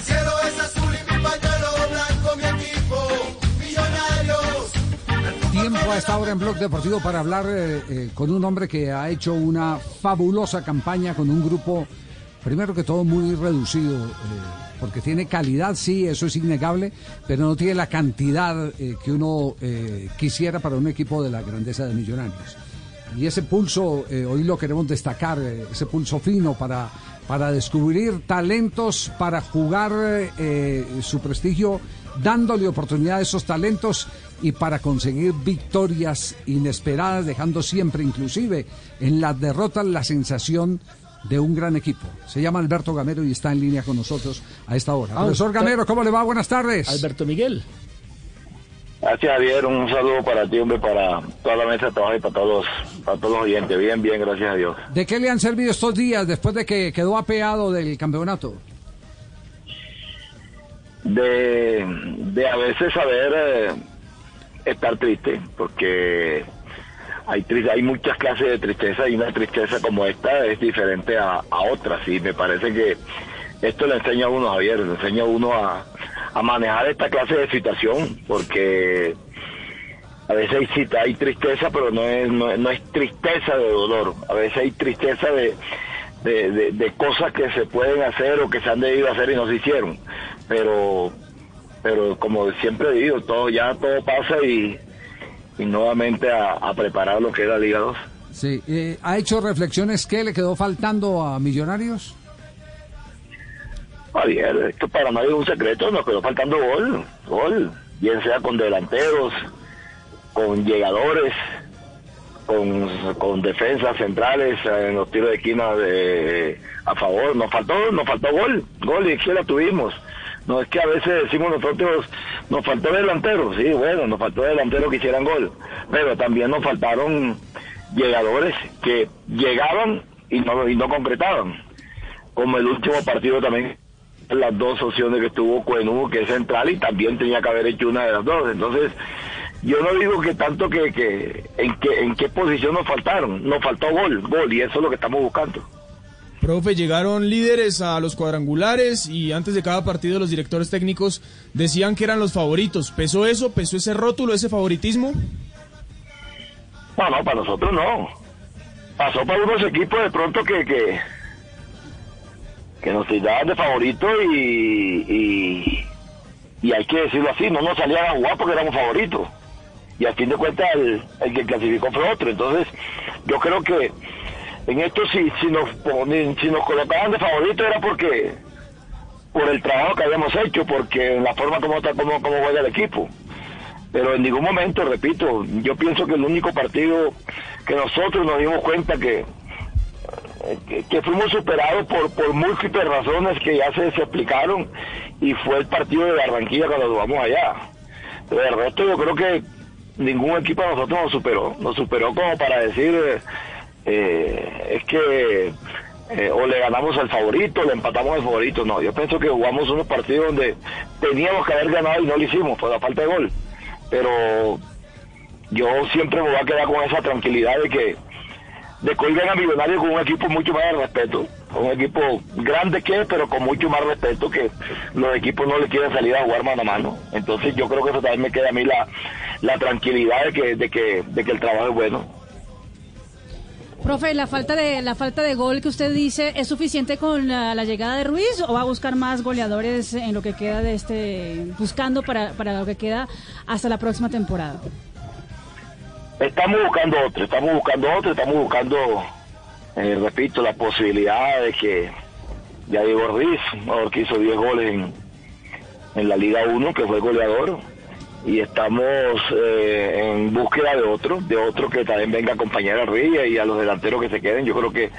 El cielo es azul y mi blanco, mi equipo, millonarios. Tiempo a esta hora en Blog Deportivo para hablar eh, eh, con un hombre que ha hecho una fabulosa campaña con un grupo, primero que todo, muy reducido. eh, porque tiene calidad, sí, eso es innegable, pero no tiene la cantidad que uno quisiera para un equipo de la grandeza de Millonarios. Y ese pulso, hoy lo queremos destacar, ese pulso fino para, para descubrir talentos, para jugar eh, su prestigio, dándole oportunidad a esos talentos y para conseguir victorias inesperadas, dejando siempre, inclusive en las derrotas, la sensación de un gran equipo. Se llama Alberto Gamero y está en línea con nosotros a esta hora. Ah, Profesor Gamero, ¿cómo le va? Buenas tardes. Alberto Miguel. Gracias Javier, un saludo para ti, hombre, para toda la mesa de trabajo y para todos, para todos los oyentes. Bien, bien, gracias a Dios. ¿De qué le han servido estos días después de que quedó apeado del campeonato? De, de a veces saber eh, estar triste, porque hay hay muchas clases de tristeza y una tristeza como esta es diferente a, a otras. Y me parece que esto le enseña a uno, Javier, le enseña a uno a, a manejar esta clase de situación, porque a veces hay, hay tristeza, pero no es, no, no es tristeza de dolor. A veces hay tristeza de, de, de- cosas que se pueden hacer o que se han debido hacer y no se hicieron. Pero, pero como siempre digo, todo ya todo pasa y, y nuevamente a, preparar lo que es la Liga 2. Sí, eh, ¿ha hecho reflexiones qué le quedó faltando a Millonarios? Javier, esto para nadie es un secreto, nos quedó faltando gol, gol, bien sea con delanteros, con llegadores, con, con defensas centrales en los tiros de esquina de, a favor, nos faltó, nos faltó gol, gol y que la tuvimos. No es que a veces decimos nosotros, nos faltó delantero, sí, bueno, nos faltó delantero que hicieran gol, pero también nos faltaron llegadores que llegaban y no, y no concretaban como el último partido también las dos opciones que tuvo Cuenú, que es central, y también tenía que haber hecho una de las dos. Entonces, yo no digo que tanto que, que en qué en qué posición nos faltaron, nos faltó gol, gol, y eso es lo que estamos buscando. Profe, llegaron líderes a los cuadrangulares y antes de cada partido los directores técnicos decían que eran los favoritos. ¿Pesó eso? ¿Pesó ese rótulo, ese favoritismo? No, no, para nosotros no. Pasó para unos equipos de pronto que, que, que nos daban de favorito y, y, hay que decirlo así, no nos salían a jugar porque éramos favoritos. Y al fin de cuentas el, que clasificó fue otro. Entonces, yo creo que en esto si, si nos si nos colocaban de favorito era porque por el trabajo que habíamos hecho, porque en la forma como, está- como, como juega el equipo pero en ningún momento, repito, yo pienso que el único partido que nosotros nos dimos cuenta que, que, que fuimos superados por, por múltiples razones que ya se, se explicaron y fue el partido de Barranquilla cuando lo vamos allá. Pero el resto yo creo que ningún equipo de nosotros nos superó, nos superó como para decir eh, eh, es que eh, o le ganamos al favorito, le empatamos al favorito, no, yo pienso que jugamos unos partidos donde teníamos que haber ganado y no lo hicimos por la falta de gol pero yo siempre me voy a quedar con esa tranquilidad de que de que venga Millonarios con un equipo mucho más de respeto, con un equipo grande que es, pero con mucho más respeto que los equipos no le quieren salir a jugar mano a mano. Entonces yo creo que eso también me queda a mí la, la tranquilidad de que, de que, de que el trabajo es bueno. Profe, la falta de la falta de gol que usted dice es suficiente con la, la llegada de Ruiz o va a buscar más goleadores en lo que queda de este buscando para, para lo que queda hasta la próxima temporada. Estamos buscando otro, estamos buscando otro, estamos buscando, eh, repito, la posibilidad de que ya un jugador que hizo 10 goles en, la Liga 1, que fue goleador, y estamos eh, en búsqueda de otro, de otro que también venga a acompañar a Ruiz y a los delanteros que se queden. Yo creo que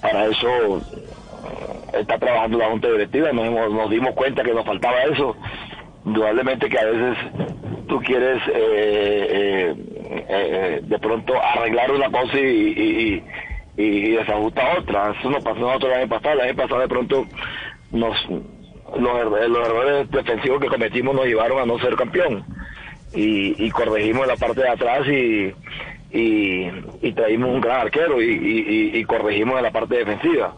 para eso eh, está trabajando la Junta Directiva, nos, nos dimos cuenta que nos faltaba eso. Indudablemente que a veces tú quieres eh, eh, de pronto arreglar una cosa y, y, y, y desajusta otra. Eso nos pasó nosotros el año pasado. El año pasado de pronto nos los, los errores defensivos que cometimos nos llevaron a no ser campeón y, y corregimos la parte de atrás y, y, y traímos un gran arquero y, y, corregimos en la parte defensiva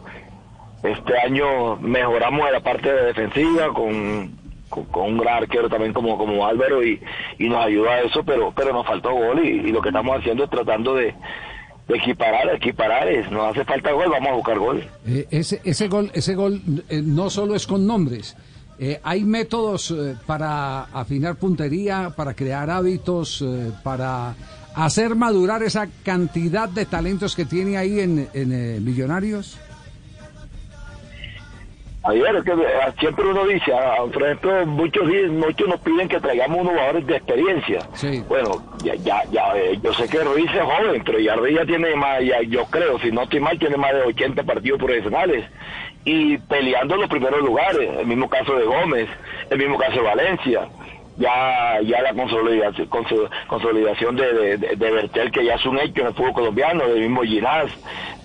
Este año mejoramos en la parte de defensiva con, con, con un gran arquero también como, como Álvaro y, y nos ayuda a eso, pero, pero nos faltó gol y, lo que estamos haciendo es tratando de, equiparar, equiparar, nos hace falta gol, vamos a buscar gol. Eh, ese, ese gol, ese gol eh, no solo es con nombres. Eh, hay métodos para afinar puntería, para crear hábitos, para hacer madurar esa cantidad de talentos que tiene ahí en, en, Millonarios. Ayer es que eh, siempre uno dice, ah, por ejemplo, muchos muchos nos piden que traigamos unos jugadores de experiencia. Sí. Bueno, ya, ya, ya, eh, yo sé que Ruiz es joven, pero ya Ruiz ya tiene más, ya, yo creo, si no estoy mal, tiene más de 80 partidos profesionales y peleando en los primeros lugares. El mismo caso de Gómez, el mismo caso de Valencia. Ya, ya la consolidación, conso- consolidación de, de, de- de Bertel, que ya es un hecho en el fútbol colombiano, del mismo Ginás,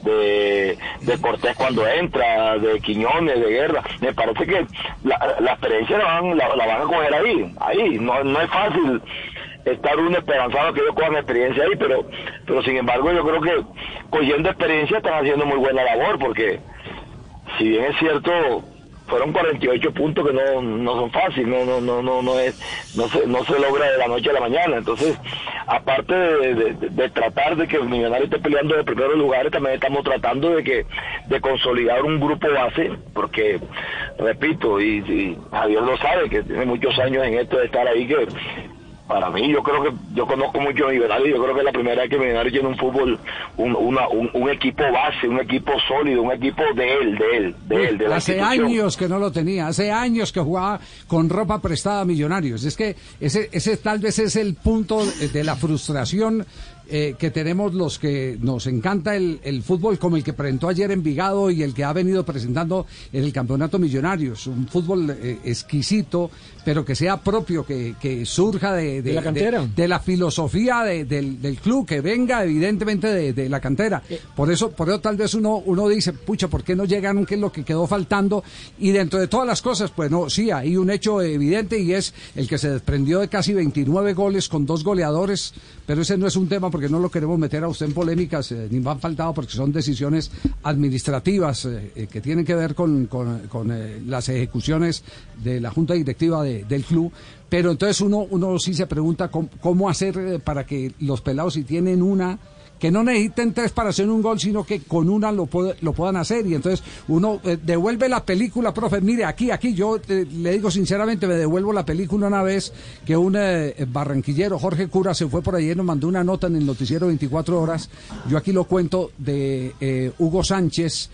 de, de Cortés cuando entra, de Quiñones, de Guerra. Me parece que la, la experiencia la van, la, la van a coger ahí, ahí. No, no es fácil estar uno esperanzado que ellos cojan experiencia ahí, pero, pero sin embargo yo creo que cogiendo experiencia están haciendo muy buena labor, porque si bien es cierto fueron 48 puntos que no, no son fáciles, no, no, no, no, no es, no se, no se logra de la noche a la mañana. Entonces, aparte de, tratar de que el millonario esté peleando de primeros lugares, también estamos tratando de que, de consolidar un grupo base, porque, repito, y, y Javier lo sabe, que tiene muchos años en esto de estar ahí, que para mí, yo creo que yo conozco mucho a Millonarios, yo creo que es la primera vez que Millonarios tiene un fútbol, un, una- un, un equipo base, un equipo sólido, un equipo de él, de él, de él, de la hace años que no lo tenía, hace años que jugaba con ropa prestada a Millonarios. Es que ese, ese tal vez es el punto de la frustración eh, que tenemos los que nos encanta el, el fútbol, como el que presentó ayer en Vigado y el que ha venido presentando en el Campeonato Millonarios. Un fútbol eh, exquisito, pero que sea propio, que, que surja de, De la cantera. de la filosofía de- del, del club, que venga evidentemente de, de la cantera. Por eso, por eso tal vez uno, uno dice, pucha, ¿por qué no llegaron? ¿Qué es lo que quedó faltando? Y dentro de todas las cosas, pues no, sí, hay un hecho evidente y es el que se desprendió de casi 29 goles con dos goleadores, pero ese no es un tema porque no lo queremos meter a usted en polémicas, eh, ni han faltado porque son decisiones administrativas eh, eh, que tienen que ver con, con- con, eh, las ejecuciones de la junta directiva de- del club. Pero entonces uno, uno sí se pregunta cómo, cómo hacer para que los pelados si tienen una, que no necesiten tres para hacer un gol, sino que con una lo, lo puedan hacer. Y entonces uno eh, devuelve la película, profe, mire, aquí, aquí, yo eh, le digo sinceramente, me devuelvo la película una vez que un eh, barranquillero, Jorge Cura, se fue por y nos mandó una nota en el noticiero 24 horas. Yo aquí lo cuento de Hugo Sánchez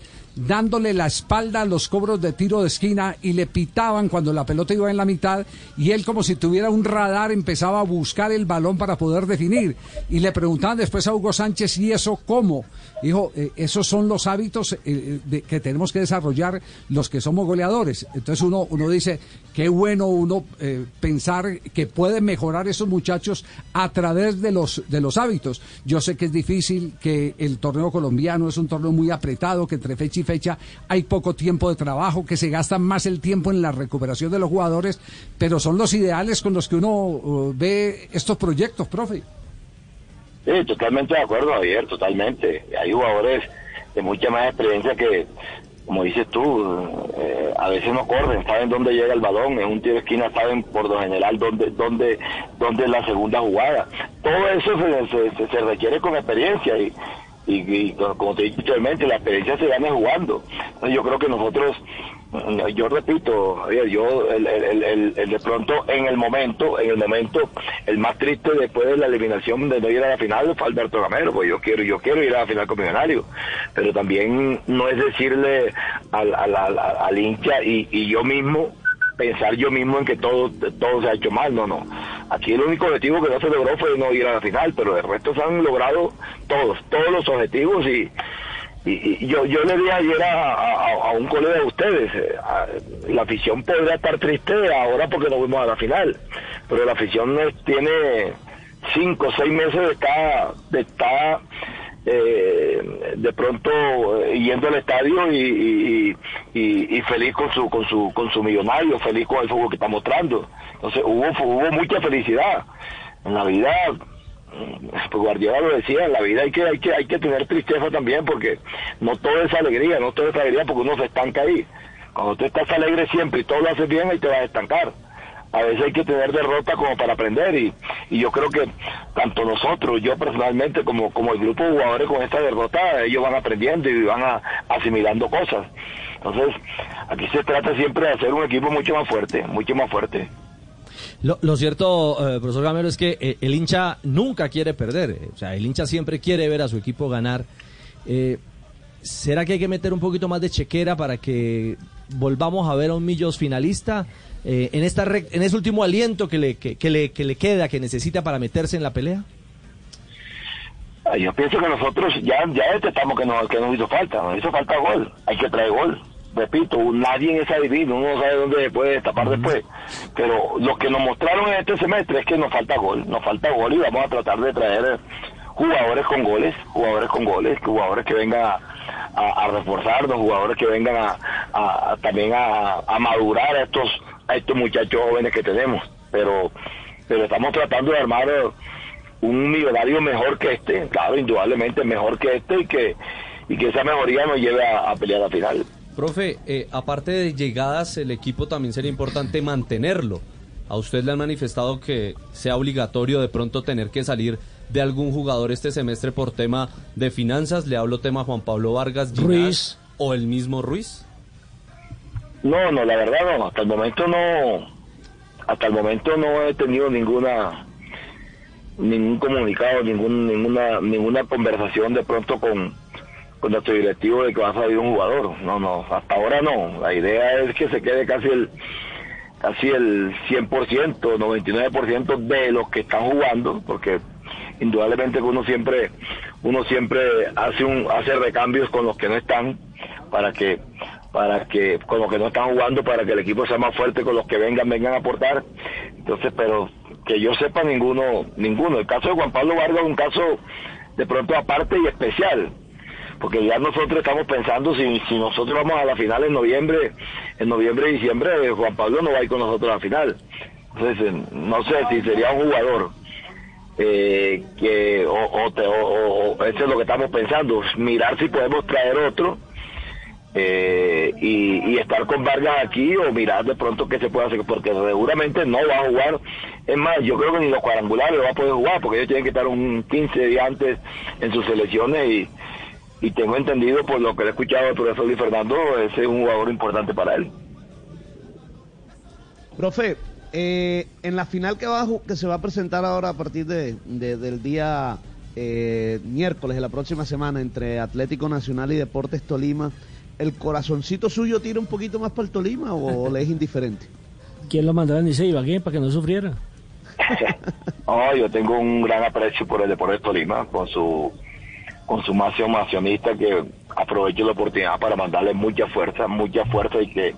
dándole la espalda a los cobros de tiro de esquina y le pitaban cuando la pelota iba en la mitad y él como si tuviera un radar empezaba a buscar el balón para poder definir. Y le preguntaban después a Hugo Sánchez y eso cómo dijo eh, esos son los hábitos eh, de- que tenemos que desarrollar los que somos goleadores entonces uno uno dice qué bueno uno eh, pensar que pueden mejorar esos muchachos a través de los de los hábitos yo sé que es difícil que el torneo colombiano es un torneo muy apretado que entre fecha y fecha hay poco tiempo de trabajo que se gasta más el tiempo en la recuperación de los jugadores pero son los ideales con los que uno uh, ve estos proyectos profe Sí, totalmente de acuerdo, Javier, totalmente. Hay jugadores de mucha más experiencia que, como dices tú, eh, a veces no corren, saben dónde llega el balón, en un tiro de esquina saben por lo general dónde, dónde, dónde es la segunda jugada. Todo eso se, se- se- requiere con experiencia y, y, como- te he dicho anteriormente, la experiencia se gana jugando. Yo creo que nosotros, yo repito, Javier, yo el, de pronto en el momento, en el momento, el más triste después de la eliminación de no ir a la final fue Alberto Gamero, pues yo quiero, yo quiero ir a la final con Millonario, pero también no es decirle al, al, hincha y yo mismo pensar yo mismo en que todo todo se ha hecho mal, no, no. Aquí el único objetivo que no se logró fue no ir a la final, pero el resto se han logrado todos, todos los objetivos y, y, yo yo le di ayer a, a- un colega de ustedes, eh, la afición podría estar triste ahora porque no fuimos a la final, pero la afición tiene cinco o seis meses de estar, de estar eh, de pronto eh, yendo al estadio y, y, y- feliz con su con su con su millonario, feliz con el fútbol que está mostrando. Entonces hubo hubo mucha felicidad en la vida. pues Guardiola lo decía, en la vida hay que, hay que, hay que tener tristeza también porque no todo es alegría, no todo es alegría porque uno se estanca ahí. Cuando tú estás alegre siempre y todo lo haces bien, ahí te vas a estancar. A veces hay que tener derrota como para aprender y, y yo creo que tanto nosotros, yo personalmente como, como el grupo de jugadores con esta derrota, ellos van aprendiendo y van a- asimilando cosas. Entonces, aquí se trata siempre de hacer un equipo mucho más fuerte, mucho más fuerte. Lo, lo cierto, eh, profesor Gamero, es que eh, el hincha nunca quiere perder. eh, O sea, el hincha siempre quiere ver a su equipo ganar. ¿Será que hay que meter un poquito más de chequera para que volvamos a ver a un Millos finalista eh, en esta en ese último aliento que le, que, que le, que le queda, que necesita para meterse en la pelea? Yo pienso que nosotros ya, ya detectamos que nos, que nos hizo falta, nos hizo falta gol, hay que traer gol. Repito, nadie es adivino, uno no sabe dónde puede destapar después. Pero lo que nos mostraron en este semestre es que nos falta gol, nos falta gol y vamos a tratar de traer jugadores con goles, jugadores con goles, jugadores que vengan a, a- a reforzarnos, jugadores que vengan a, también a, a madurar a estos, a estos muchachos jóvenes que tenemos. Pero, pero estamos tratando de armar eh, un millonario mejor que este, claro, indudablemente mejor que este y que, y que esa mejoría nos lleve a, a pelear la final. Profe, eh, aparte de llegadas, el equipo también sería importante mantenerlo. A usted le han manifestado que sea obligatorio de pronto tener que salir de algún jugador este semestre por tema de finanzas. Le hablo tema Juan Pablo Vargas, Ginás, Ruiz. o el mismo Ruiz. No, no, la verdad no, hasta el momento no, hasta el momento no he tenido ninguna, ningún comunicado, ningún, ninguna, ninguna conversación de pronto con, con nuestro directivo de que va a salir un jugador. No, no, hasta ahora no. La idea es que se quede casi el, casi el 100%, 99% de los que están jugando, porque indudablemente que uno siempre, uno siempre hace un, hace recambios con los que no están para que para que con los que no están jugando para que el equipo sea más fuerte con los que vengan vengan a aportar. Entonces pero que yo sepa ninguno ninguno. El caso de Juan Pablo Vargas es un caso de pronto aparte y especial porque ya nosotros estamos pensando si, si nosotros vamos a la final en noviembre en noviembre y diciembre eh, Juan Pablo no va a ir con nosotros a la final. Entonces eh, no sé si sería un jugador eh, que o, o, te- o- o- eso es lo que estamos pensando mirar si podemos traer otro eh, y, y estar con Vargas aquí o mirar de pronto qué se puede hacer porque seguramente no va a jugar. Es más yo creo que ni los cuadrangulares va a poder jugar porque ellos tienen que estar un 15 días antes en sus selecciones y, y tengo entendido por lo que le he escuchado del profesor Luis Fernando ese es un jugador importante para él. Profe, eh, en la final que, va a que se va a presentar ahora a partir de, de- del día eh, miércoles de la próxima semana entre Atlético Nacional y Deportes Tolima, ¿el corazoncito suyo tira un poquito más para el Tolima o le es indiferente? ¿Quién lo mandará ni se iba ¿qué? para que no sufriera? No, yo tengo un gran aprecio por el Deportes Tolima, con su con su máximo accionista que aproveche la oportunidad para mandarle mucha fuerza, mucha fuerza y que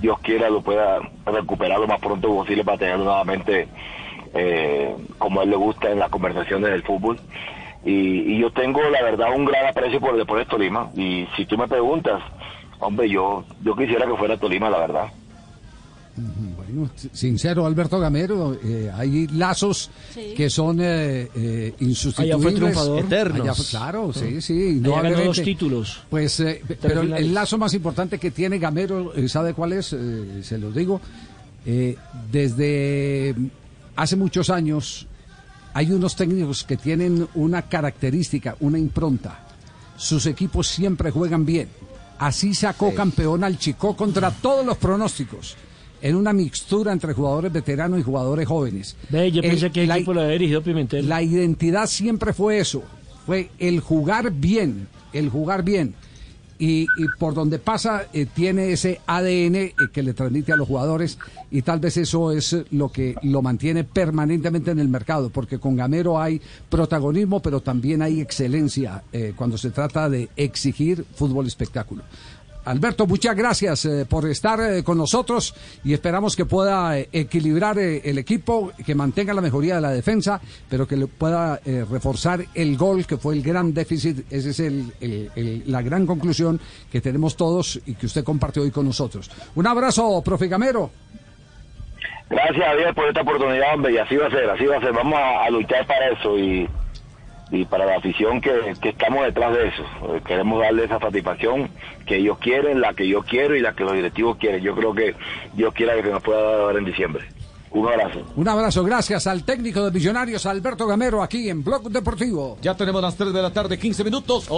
Dios quiera lo pueda recuperar lo más pronto posible para tenerlo nuevamente eh, como a él le gusta en las conversaciones del fútbol. Y, y yo tengo, la verdad, un gran aprecio por el Deportes Tolima. Y si tú me preguntas, hombre, yo yo quisiera que fuera Tolima, la verdad. Bueno, sincero, Alberto Gamero, eh, hay lazos Sí. que son eh, eh, insustituibles. Allá fue triunfador. Eternos. Allá fue- claro, sí, sí. Allá ganó indudablemente. dos títulos. Pues, eh, pero el, finales. el lazo más importante que tiene Gamero, ¿sabe cuál es? Eh, se los digo. Eh, desde hace muchos años hay unos técnicos que tienen una característica, una impronta. Sus equipos siempre juegan bien. Así sacó campeón al Chico contra todos los pronósticos. En una mixtura entre jugadores veteranos y jugadores jóvenes. Ve, yo El- pensé que el la- equipo lo había dirigido Pimentel. la identidad siempre fue eso, fue el jugar bien, el jugar bien. Y, y por donde pasa eh, tiene ese ADN eh, que le transmite a los jugadores y tal vez eso es lo que lo mantiene permanentemente en el mercado, porque con Gamero hay protagonismo, pero también hay excelencia eh, cuando se trata de exigir fútbol espectáculo. Alberto, muchas gracias eh, por estar eh, con nosotros y esperamos que pueda eh, equilibrar el equipo, que mantenga la mejoría de la defensa, pero que le pueda reforzar el gol, que fue el gran déficit. Esa es la gran conclusión que tenemos todos y que usted compartió hoy con nosotros. Un abrazo, profe Gamero. Gracias Dios por esta oportunidad, hombre, y así va a ser, así va a ser. Vamos a luchar para eso y, y para la afición que, que estamos detrás de eso. Eh, Queremos darle esa satisfacción que ellos quieren, la que yo quiero y la que los directivos quieren. Yo creo que Dios quiera que se nos pueda dar en diciembre. Un abrazo. Un abrazo, gracias al técnico de Millonarios, Alberto Gamero, aquí en Blog Deportivo. Ya tenemos las 3 de la tarde, 15 minutos.